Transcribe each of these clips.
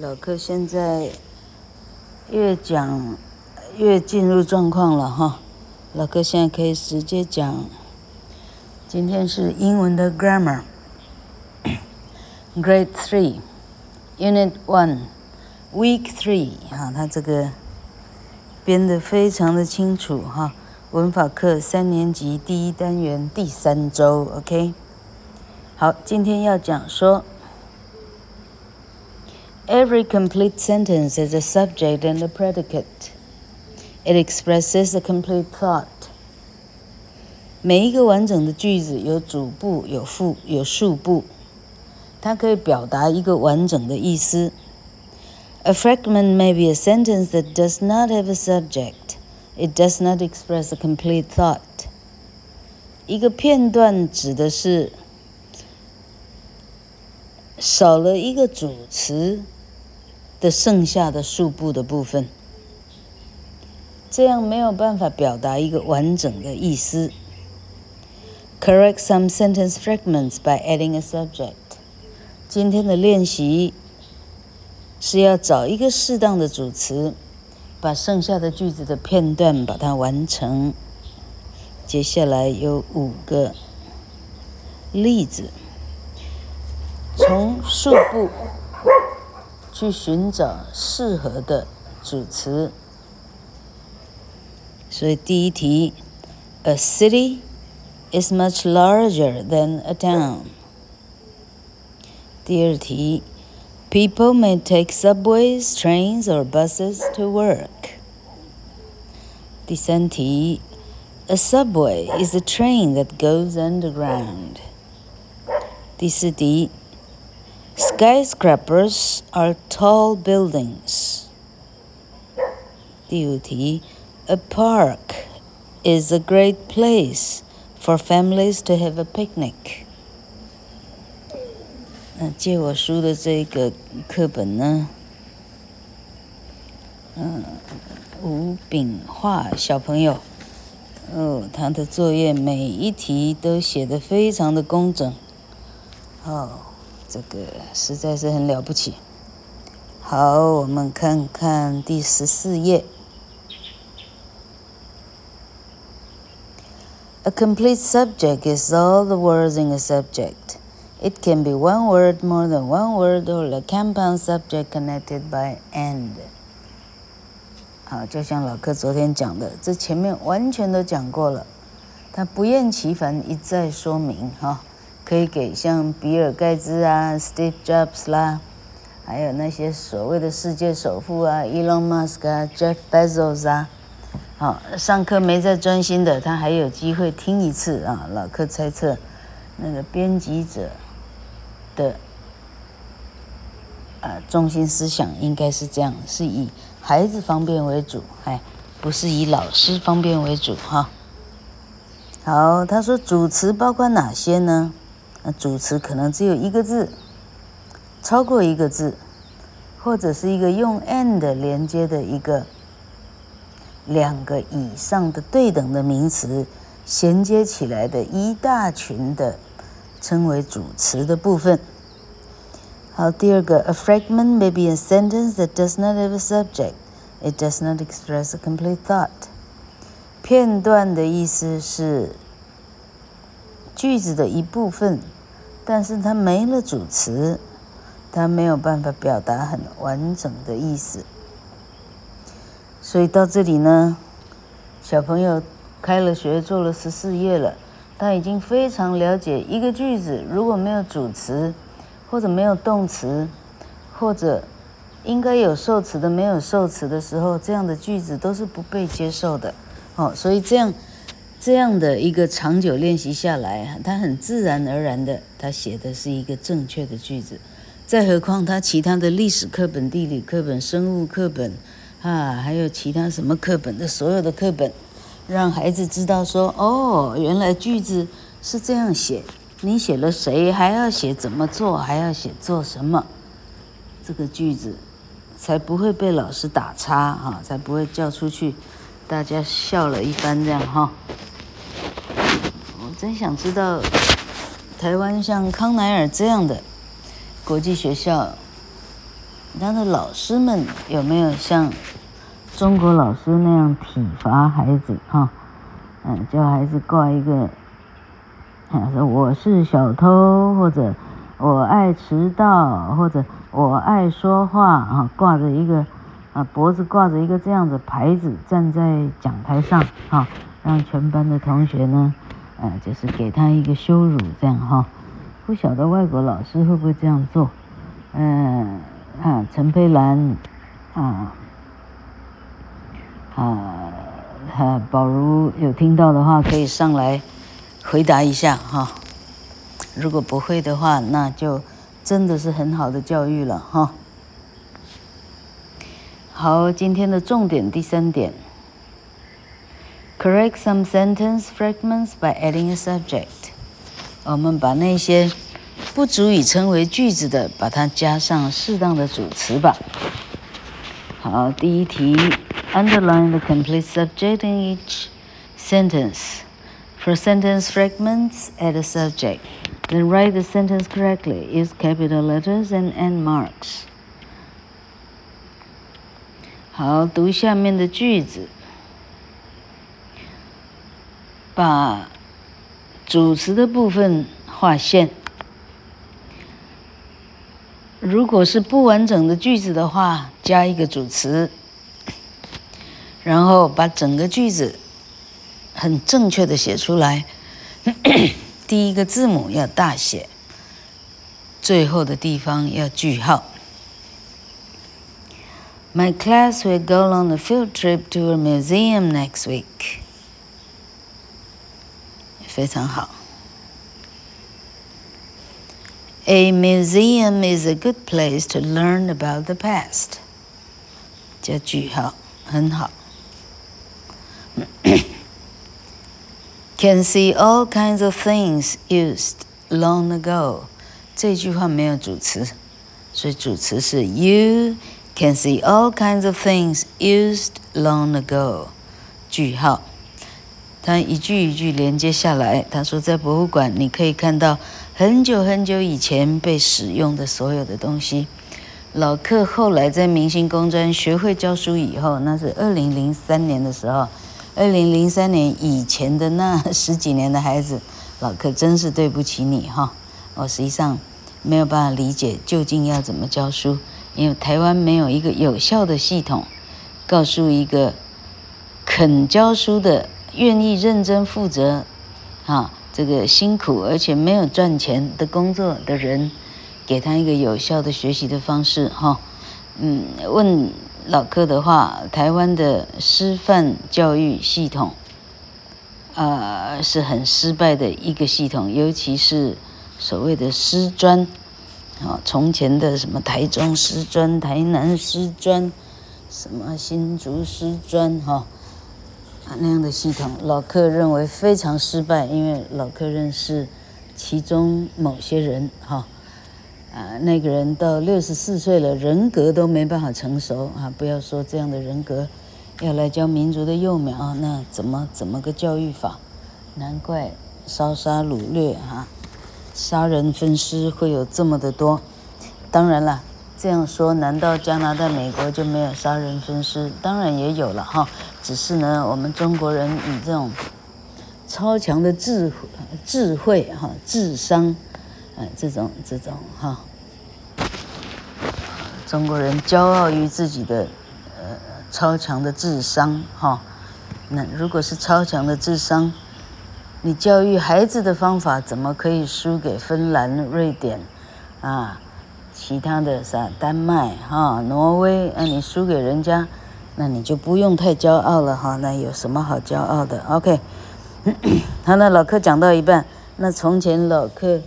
老柯现在越讲越进入状况了哈。老柯现在可以直接讲，今天是英文的 grammar，grade three，unit one，week three 哈，他这个编的非常的清楚哈。文法课三年级第一单元第三周，OK。好，今天要讲说。Every complete sentence is a subject and a predicate. It expresses a complete thought. 每一个完整的句子有主部、有副、有述部，它可以表达一个完整的意思。A fragment may be a sentence that does not have a subject. It does not express a complete thought. 一个片段指的是少了一个主词。 的剩下的数部的部分，这样没有办法表达一个完整的意思。Correct some sentence fragments by adding a subject。今天的练习是要找一个适当的主词，把剩下的句子的片段把它完成。接下来有五个例子，从数部。去寻找适合的主词，所以第一题，A city is much larger than a town。第二题，People may take subways, trains or buses to work。第三题，A subway is a train that goes underground。第四题。 Skyscrapers are tall buildings. 第五题，A park is a great place for families to have a picnic. 那借我书的这个课本呢？嗯，吴炳华小朋友，哦，他的作业每一题都写得非常的工整，哦。 这个实在是很了不起。好，我们看看第十四页。A complete subject is all the words in a subject. It can be one word, more than one word, or a compound subject connected by and. 好，就像老柯昨天讲的，这前面完全都讲过了，他不厌其烦一再说明哈。可以给像比尔盖茨啊、Steve Jobs 啦，还有那些所谓的世界首富啊、Elon Musk 啊、Jeff Bezos 啊，好，上课没在专心的，他还有机会听一次啊。老客猜测，那个编辑者的啊中心思想应该是这样，是以孩子方便为主，哎，不是以老师方便为主哈。好，他说主词包括哪些呢？那主词可能只有一个字，超过一个字，或者是一个用 and 连接的一个两个以上的对等的名词衔接起来的一大群的，称为主词的部分。好，第二个，a fragment may be a sentence that does not have a subject. It does not express a complete thought. 片段的意思是。句子的一部分，但是它没了主词，它没有办法表达很完整的意思。所以到这里呢，小朋友开了学做了十四页了，他已经非常了解一个句子如果没有主词，或者没有动词，或者应该有受词的没有受词的时候，这样的句子都是不被接受的。哦，所以这样。这样的一个长久练习下来，他很自然而然的，他写的是一个正确的句子。再何况他其他的历史课本、地理课本、生物课本，啊，还有其他什么课本的所有的课本，让孩子知道说，哦，原来句子是这样写。你写了谁，还要写怎么做，还要写做什么，这个句子才不会被老师打叉哈，才不会叫出去，大家笑了一番这样哈。真想知道，台湾像康乃尔这样的国际学校，他的老师们有没有像中国老师那样体罚孩子哈？嗯，叫孩子挂一个，说我是小偷，或者我爱迟到，或者我爱说话啊，挂着一个啊脖子挂着一个这样的牌子，站在讲台上哈，让全班的同学呢，呃，就是给他一个羞辱这样哈。不晓得外国老师会不会这样做？嗯。啊，陈佩兰，啊，啊，啊，宝如有听到的话，可以上来回答一下哈。如果不会的话，那就真的是很好的教育了哈。好，今天的重点第三点 ，correct some sentence fragments by adding a subject。我们把那些。不足以称为句子的，把它加上适当的主词吧。好，第一题，underline the complete subject in each sentence. For sentence fragments, add a subject. Then write the sentence correctly. Use capital letters and end marks. 好，读下面的句子， 把主词的部分划线。如果是不完整的句子的话，加一个主词，然后把整个句子很正确的写出来。第一个字母要大写，最后的地方要句号。My class will go on a field trip to a museum next week。非常好。A museum is a good place to learn about the past。加句号，很好。 Can see all kinds of things used long ago。这句话没有主词，所以主词是 You can see all kinds of things used long ago。句号。 他一句一句连接下来。他说，在博物馆你可以看到很久很久以前被使用的所有的东西。老克后来在明星工专学会教书以后，那是二零零三年的时候。二零零三年以前的那十几年的孩子，老克真是对不起你哈。我实际上没有办法理解究竟要怎么教书，因为台湾没有一个有效的系统，告诉一个肯教书的。愿意认真负责，啊，这个辛苦而且没有赚钱的工作的人，给他一个有效的学习的方式，哈，嗯，问老柯的话，台湾的师范教育系统，呃，是很失败的一个系统，尤其是所谓的师专，啊，从前的什么台中师专、台南师专，什么新竹师专，哈。那样的系统，老克认为非常失败，因为老克认识其中某些人，哈，啊，那个人到六十四岁了，人格都没办法成熟啊！不要说这样的人格，要来教民族的幼苗，那怎么怎么个教育法？难怪烧杀掳掠哈，杀人分尸会有这么的多。当然了。这样说，难道加拿大、美国就没有杀人分尸？当然也有了哈，只是呢，我们中国人以这种超强的智慧智慧哈、智商，呃，这种这种哈，中国人骄傲于自己的呃超强的智商哈。那如果是超强的智商，你教育孩子的方法怎么可以输给芬兰、瑞典啊？其他的啥丹麦哈、挪威，那你输给人家，那你就不用太骄傲了哈。那有什么好骄傲的？OK，好，那老柯讲到一半，那从前老柯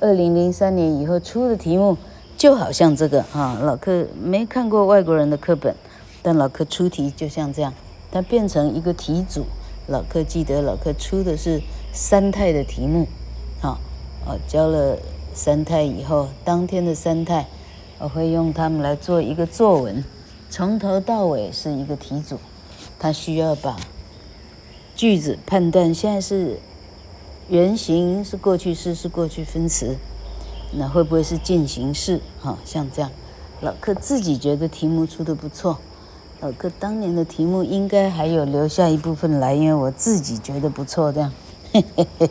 二零零三年以后出的题目就好像这个哈。老柯没看过外国人的课本，但老柯出题就像这样，它变成一个题组。老柯记得老柯出的是三态的题目，好，哦，教了。三态以后，当天的三态，我会用它们来做一个作文，从头到尾是一个题组，他需要把句子判断现在是原形是过去式是过去分词，那会不会是进行式？哈，像这样，老克自己觉得题目出得不错。老克当年的题目应该还有留下一部分来，因为我自己觉得不错。这样，嘿嘿嘿，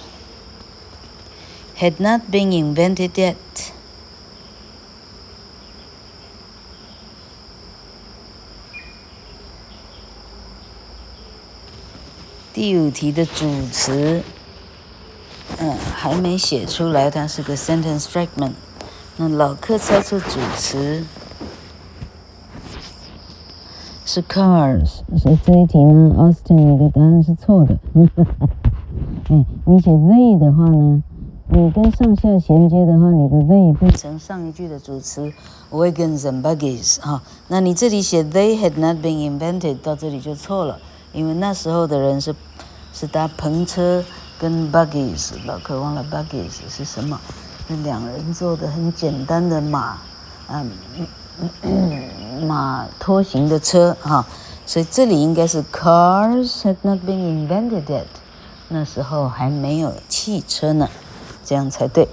，had not been invented yet。第五题的主词。嗯，还没写出来，它是个 sentence fragment。那老客猜出主词是 cars，所以这一题呢，Austin 你的答案是错的。哎，你写 Z 的话呢，你跟上下衔接的话，你的 they 变成上一句的主词 wagons and buggies 哈。那你这里写 they had not been invented，到这里就错了，因为那时候的人是是搭篷车。跟 buggies，老渴忘了 buggies 是什么？那两人坐的很简单的马，嗯，马拖行的车哈。所以这里应该是 cars had not been invented yet，那时候还没有汽车呢，这样才对。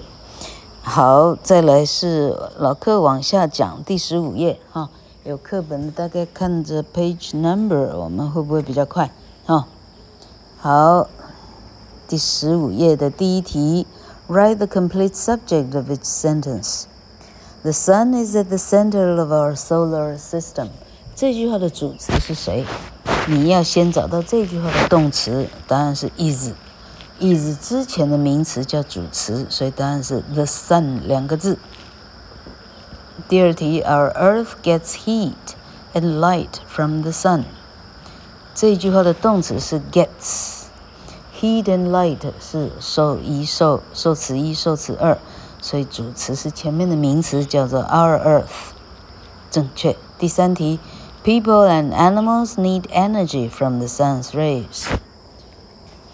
好，再来是老克往下讲第十五页哈，有课本的大概看着 page number，我们会不会比较快？哈，好。第十五页的第一题，Write the complete subject of each sentence. The sun is at the center of our solar system. 这句话的主词是谁？你要先找到这句话的动词，答案是 is。 is 之前的名词叫主词，所以答案是 the sun 两个字。第二题，Our Earth gets heat and light from the sun. 这句话的动词是 gets。Heat and light 是受一受受词一受词二，所以主词是前面的名词，叫做 Our Earth，正确。第三题，People and animals need energy from the sun's rays。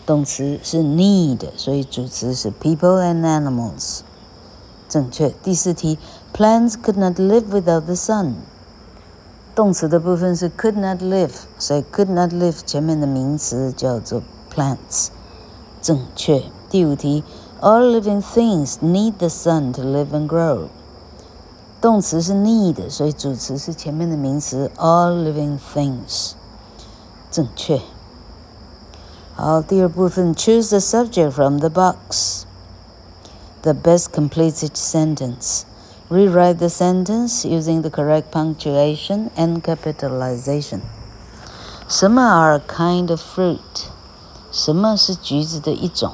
动词是 need，所以主词是 People and animals，正确。第四题，Plants could not live without the sun。动词的部分是 could not live，所以 could not live 前面的名词叫做 plants。正确。第五题，All living things need the sun to live and grow。动词是 need，所以主词是前面的名词 all living things。正确。 好，第二部分，Choose the subject from the box。The best completes each sentence. Rewrite the sentence using the correct punctuation and capitalization. 什么 are a kind of fruit？什么是橘子的一种？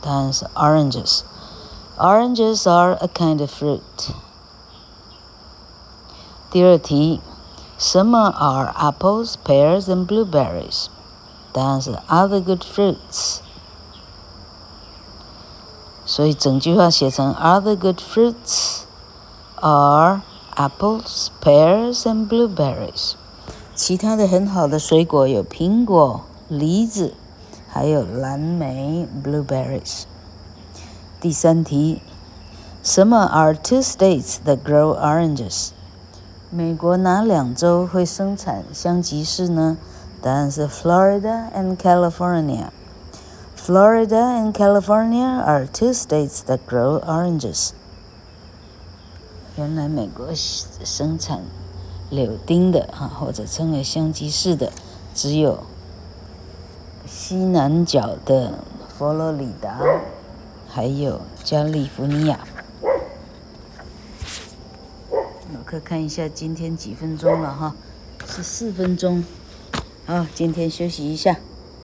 答案是 oranges。Oranges are a kind of fruit。第二题，什么 are apples, pears and blueberries？ 答案是 other good fruits。所以整句话写成 other good fruits are apples, pears and blueberries。其他的很好的水果有苹果、梨子。还有蓝莓 （blueberries）。第三题，什么 are two states that grow oranges？美国哪两州会生产香吉士呢？ 答案是 Florida and California。Florida and California are two states that grow oranges。原来美国生产柳丁的啊，或者称为香吉士的，只有。西南角的佛罗里达，还有加利福尼亚。老克看一下今天几分钟了哈，是四分钟。啊，今天休息一下。